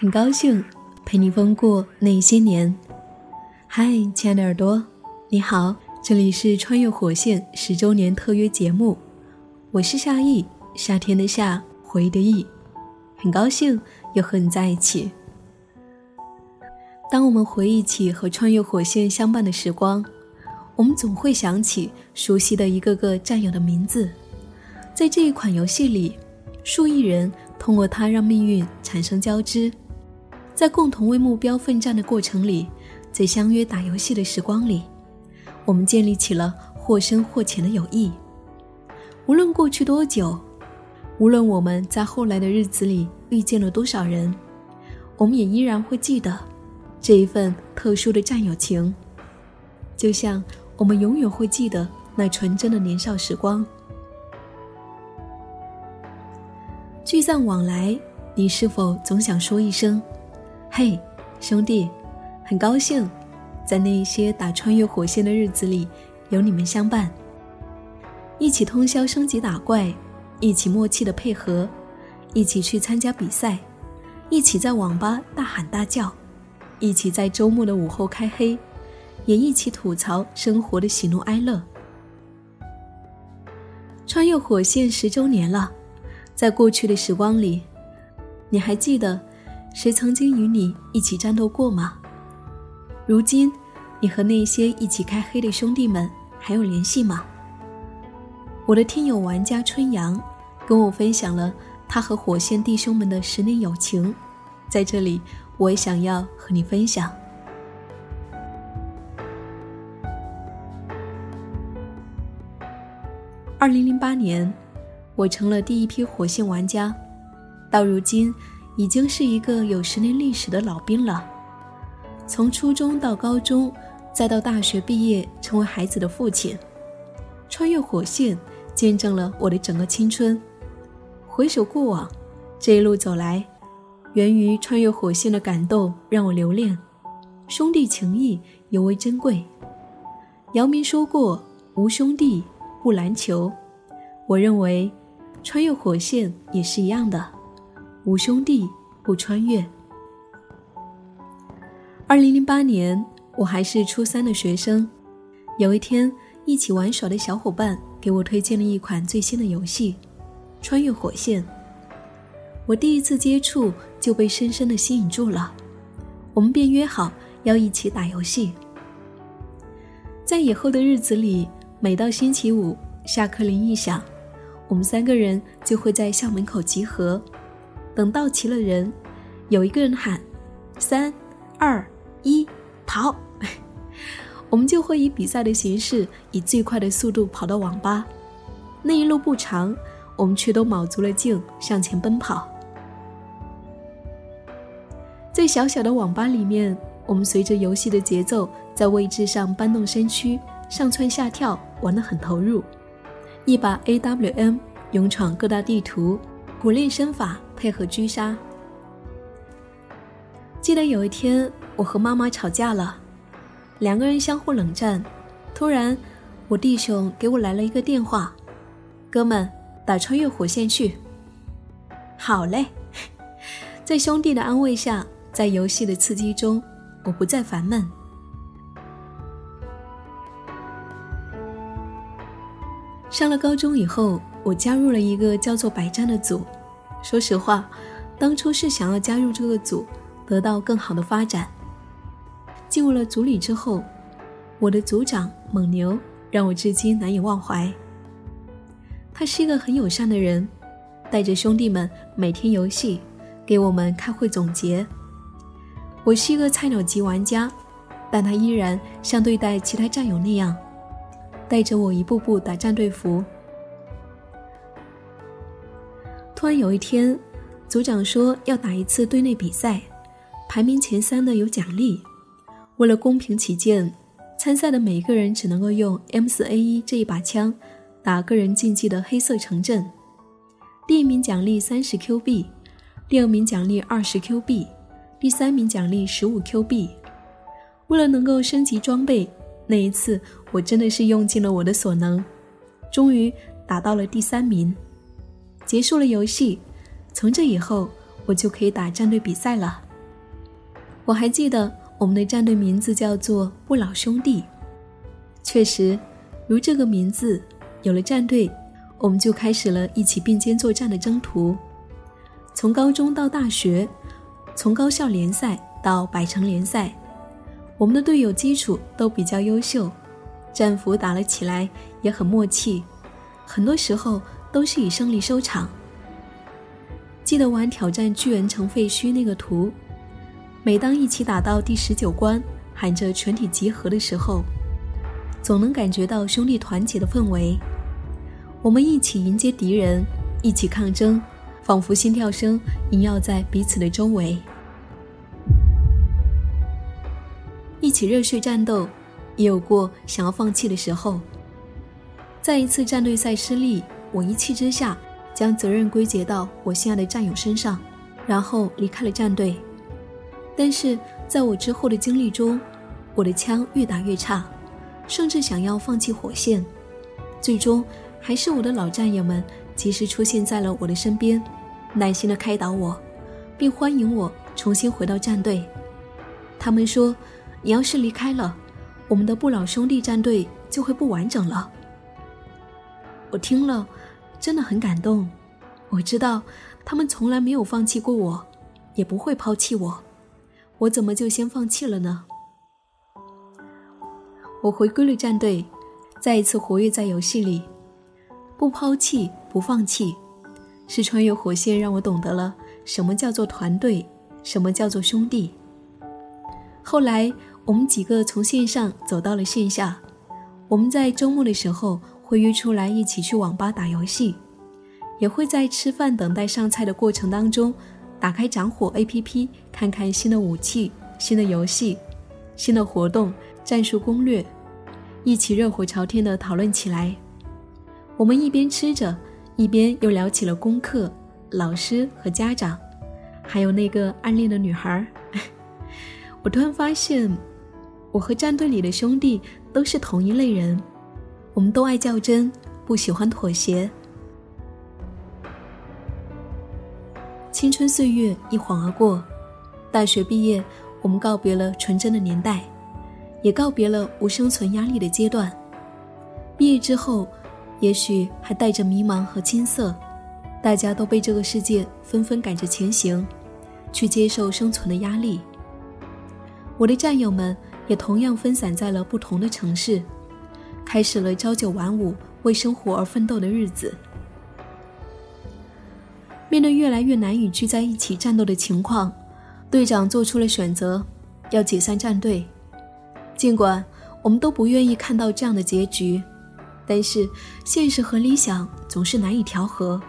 很高兴陪你疯过那些年。嗨，亲爱的耳朵，你好，这里是《穿越火线》十周年特约节目，我是夏意，夏天的夏，回忆的忆，很高兴又和你在一起。当我们回忆起和穿越火线相伴的时光，我们总会想起熟悉的一个个战友的名字。在这一款游戏里，数亿人通过它让命运产生交织。在共同为目标奋战的过程里，在相约打游戏的时光里，我们建立起了或深或浅的友谊。无论过去多久，无论我们在后来的日子里遇见了多少人，我们也依然会记得这一份特殊的战友情。就像我们永远会记得那纯真的年少时光。聚散往来，你是否总想说一声？嘿，兄弟，很高兴，在那一些打穿越火线的日子里，有你们相伴，一起通宵升级打怪，一起默契的配合，一起去参加比赛，一起在网吧大喊大叫，一起在周末的午后开黑，也一起吐槽生活的喜怒哀乐。穿越火线十周年了，在过去的时光里，你还记得？谁曾经与你一起战斗过吗？如今，你和那些一起开黑的兄弟们还有联系吗？我的听友玩家春阳跟我分享了他和火线弟兄们的十年友情，在这里，我也想要和你分享。二零零八年，我成了第一批火线玩家，到如今。已经是一个有十年历史的老兵了。从初中到高中，再到大学毕业，成为孩子的父亲，穿越火线，见证了我的整个青春。回首过往，这一路走来，源于穿越火线的感动让我留恋，兄弟情谊尤为珍贵。姚明说过：“无兄弟不篮球。”我认为，穿越火线也是一样的。无兄弟不穿越。二零零八年，我还是初三的学生。有一天，一起玩耍的小伙伴给我推荐了一款最新的游戏《穿越火线》。我第一次接触就被深深的吸引住了，我们便约好要一起打游戏。在以后的日子里，每到星期五下课铃一响，我们三个人就会在校门口集合。等到齐了人，有一个人喊“三、二、一，跑”，我们就会以比赛的形式，以最快的速度跑到网吧。那一路不长，我们却都卯足了劲向前奔跑。在小小的网吧里面，我们随着游戏的节奏，在位置上搬动身躯，上蹿下跳，玩得很投入。一把 AWM，勇闯各大地图。苦练身法，配合狙杀。记得有一天，我和妈妈吵架了，两个人相互冷战。突然，我弟兄给我来了一个电话：“哥们，打穿越火线去。”好嘞，在兄弟的安慰下，在游戏的刺激中，我不再烦闷。上了高中以后。我加入了一个叫做“百战”的组。说实话，当初是想要加入这个组，得到更好的发展。进入了组里之后，我的组长蒙牛让我至今难以忘怀。他是一个很友善的人，带着兄弟们每天游戏，给我们开会总结。我是一个菜鸟级玩家，但他依然像对待其他战友那样，带着我一步步打战队服。突然有一天，组长说要打一次队内比赛，排名前三的有奖励。为了公平起见，参赛的每个人只能够用 M4A1 这一把枪打个人竞技的黑色城镇。第一名奖励三十 Q 币，第二名奖励二十 Q 币，第三名奖励十五 Q 币。为了能够升级装备，那一次我真的是用尽了我的所能，终于打到了第三名，结束了游戏。从这以后，我就可以打战队比赛了。我还记得我们的战队名字叫做“不老兄弟”。确实，如这个名字，有了战队，我们就开始了一起并肩作战的征途。从高中到大学，从高校联赛到百城联赛，我们的队友基础都比较优秀，战斧打了起来也很默契，很多时候都是以胜利收场。记得玩挑战巨人城废墟那个图，每当一起打到第十九关，喊着全体集合的时候，总能感觉到兄弟团结的氛围。我们一起迎接敌人，一起抗争，仿佛心跳声萦绕在彼此的周围。起热血战斗，也有过想要放弃的时候。在一次战队赛失利，我一气之下。将责任归结到我心爱的战友身上，然后离开了战队。但是在我之后的经历中，我的枪越打越差，甚至想要放弃火线。最终，还是我的老战友们及时出现在了我的身边，耐心的开导我，并欢迎我重新回到战队。他们说：“你要是离开了，我们的不老兄弟战队就会不完整了。”我听了。真的很感动，我知道他们从来没有放弃过我，也不会抛弃我，我怎么就先放弃了呢？我回归了战队，再一次活跃在游戏里，不抛弃，不放弃，是穿越火线让我懂得了什么叫做团队，什么叫做兄弟。后来我们几个从线上走到了线下，我们在周末的时候。会约出来一起去网吧打游戏，也会在吃饭等待上菜的过程当中，打开掌火 APP 看看新的武器、新的游戏、新的活动、战术攻略，一起热火朝天的讨论起来。我们一边吃着，一边又聊起了功课、老师和家长，还有那个暗恋的女孩。我突然发现，我和战队里的兄弟都是同一类人。我们都爱较真，不喜欢妥协。青春岁月一晃而过，大学毕业，我们告别了纯真的年代，也告别了无生存压力的阶段。毕业之后，也许还带着迷茫和青涩，大家都被这个世界纷纷赶着前行，去接受生存的压力。我的战友们也同样分散在了不同的城市。开始了朝九晚五为生活而奋斗的日子。面对越来越难以聚在一起战斗的情况，队长做出了选择，要解散战队。尽管我们都不愿意看到这样的结局，但是现实和理想总是难以调和。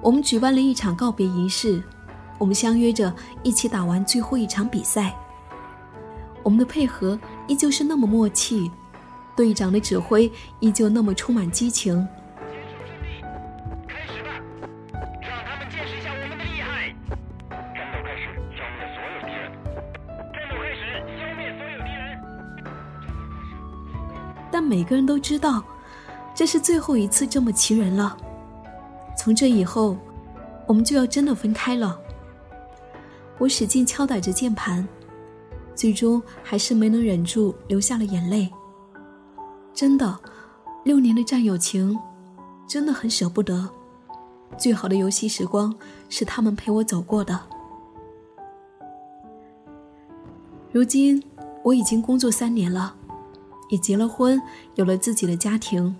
我们举办了一场告别仪式，我们相约着一起打完最后一场比赛。我们的配合依旧是那么默契。队长的指挥依旧那么充满激情。开始吧，让他们见识一下我们的厉害。战斗开始，消灭所有敌人。战斗开始，消灭所有敌人。但每个人都知道，这是最后一次这么齐人了。从这以后，我们就要真的分开了。我使劲敲打着键盘，最终还是没能忍住，流下了眼泪。真的，六年的战友情，真的很舍不得。最好的游戏时光是他们陪我走过的。如今我已经工作三年了，也结了婚，有了自己的家庭，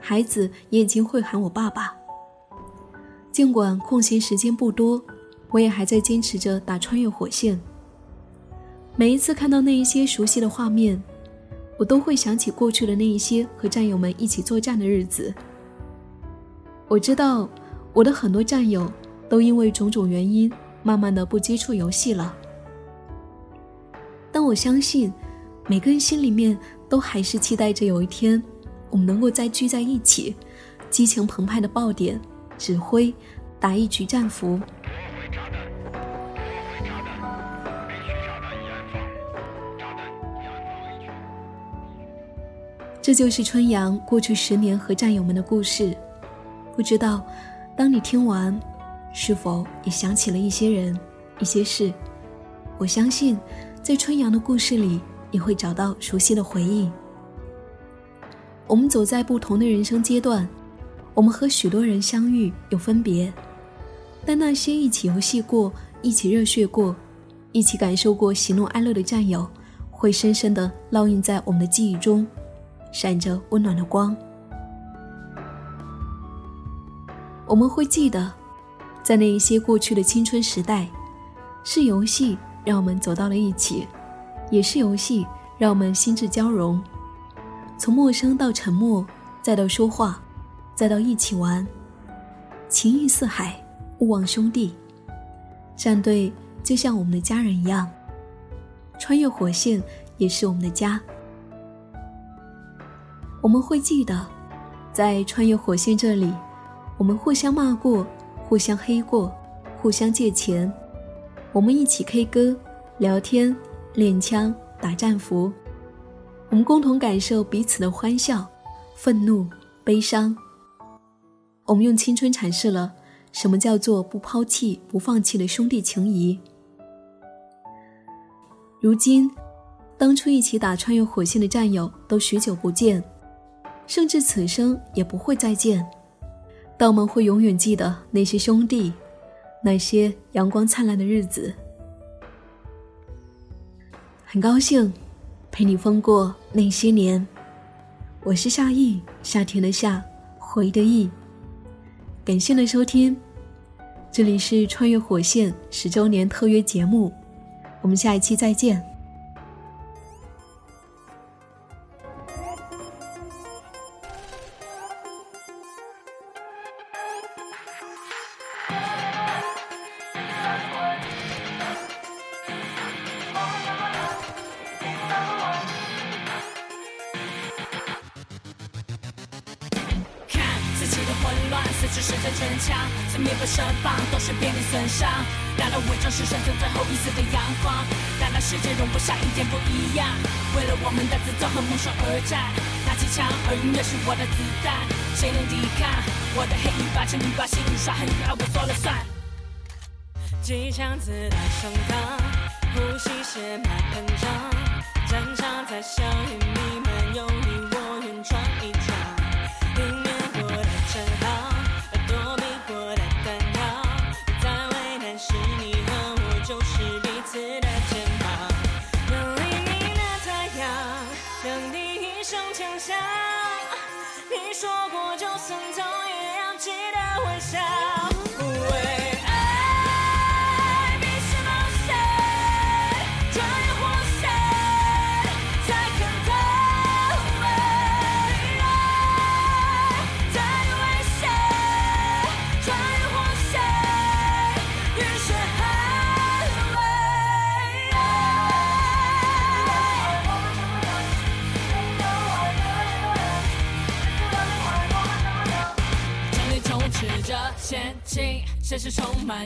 孩子也已经会喊我爸爸。尽管空闲时间不多，我也还在坚持着打穿越火线。每一次看到那一些熟悉的画面。我都会想起过去的那一些和战友们一起作战的日子。我知道我的很多战友都因为种种原因，慢慢的不接触游戏了。但我相信，每个人心里面都还是期待着有一天，我们能够再聚在一起，激情澎湃的爆点，指挥，打一局战俘。这就是春阳过去十年和战友们的故事。不知道，当你听完，是否也想起了一些人、一些事？我相信，在春阳的故事里，也会找到熟悉的回忆。我们走在不同的人生阶段，我们和许多人相遇有分别，但那些一起游戏过、一起热血过、一起感受过喜怒哀乐的战友，会深深的烙印在我们的记忆中，闪着温暖的光。我们会记得，在那一些过去的青春时代，是游戏让我们走到了一起，也是游戏让我们心智交融。从陌生到沉默，再到说话，再到一起玩，情谊似海，勿忘兄弟。战队就像我们的家人一样，穿越火线也是我们的家。我们会记得，在穿越火线这里，我们互相骂过，互相黑过，互相借钱，我们一起 K 歌、聊天、练枪、打战服。我们共同感受彼此的欢笑、愤怒、悲伤。我们用青春阐释了什么叫做不抛弃、不放弃的兄弟情谊。如今，当初一起打穿越火线的战友都许久不见，甚至此生也不会再见。但我们会永远记得那些兄弟，那些阳光灿烂的日子。很高兴。陪你疯过那些年，我是夏意，夏天的夏，回的意。感谢的收听，这里是穿越火线十周年特约节目，我们下一期再见。是世界逞强，是灭不身旁，都是濒临损伤。让人伪装是生存最后一丝的阳光，但那世界容不下一点不一样。为了我们的自尊和梦想而战，拿起枪，而音乐是我的子弹。谁能抵抗我的黑与白？请你把心里耍狠，让我说了算。机枪子弹上膛，呼吸血脉喷张，战场在硝烟弥漫，有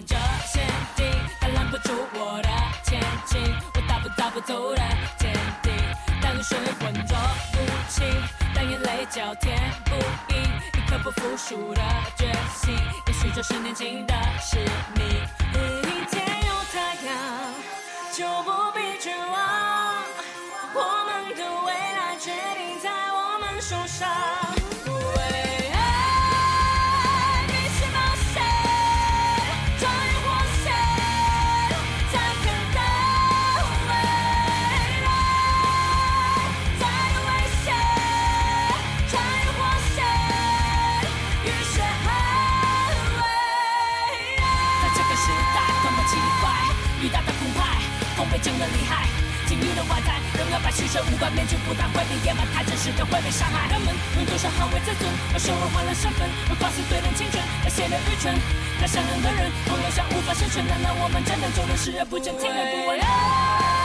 这陷阱，它拦不住我的前进。我大步大步走的坚定，当雨水浑浊不清，当眼泪交填不应，一颗不服输的决心，也许这是年轻的使命。一天有太阳，就不必仍要把牺牲无关面具不但会被掩埋，太真实的会被伤害。人们用多少捍卫自尊，而生活换了身份，而放肆对人青春，而显得愚蠢。那善良的人，同样像无法生存，难道我们真的就能视而不见，听而不闻？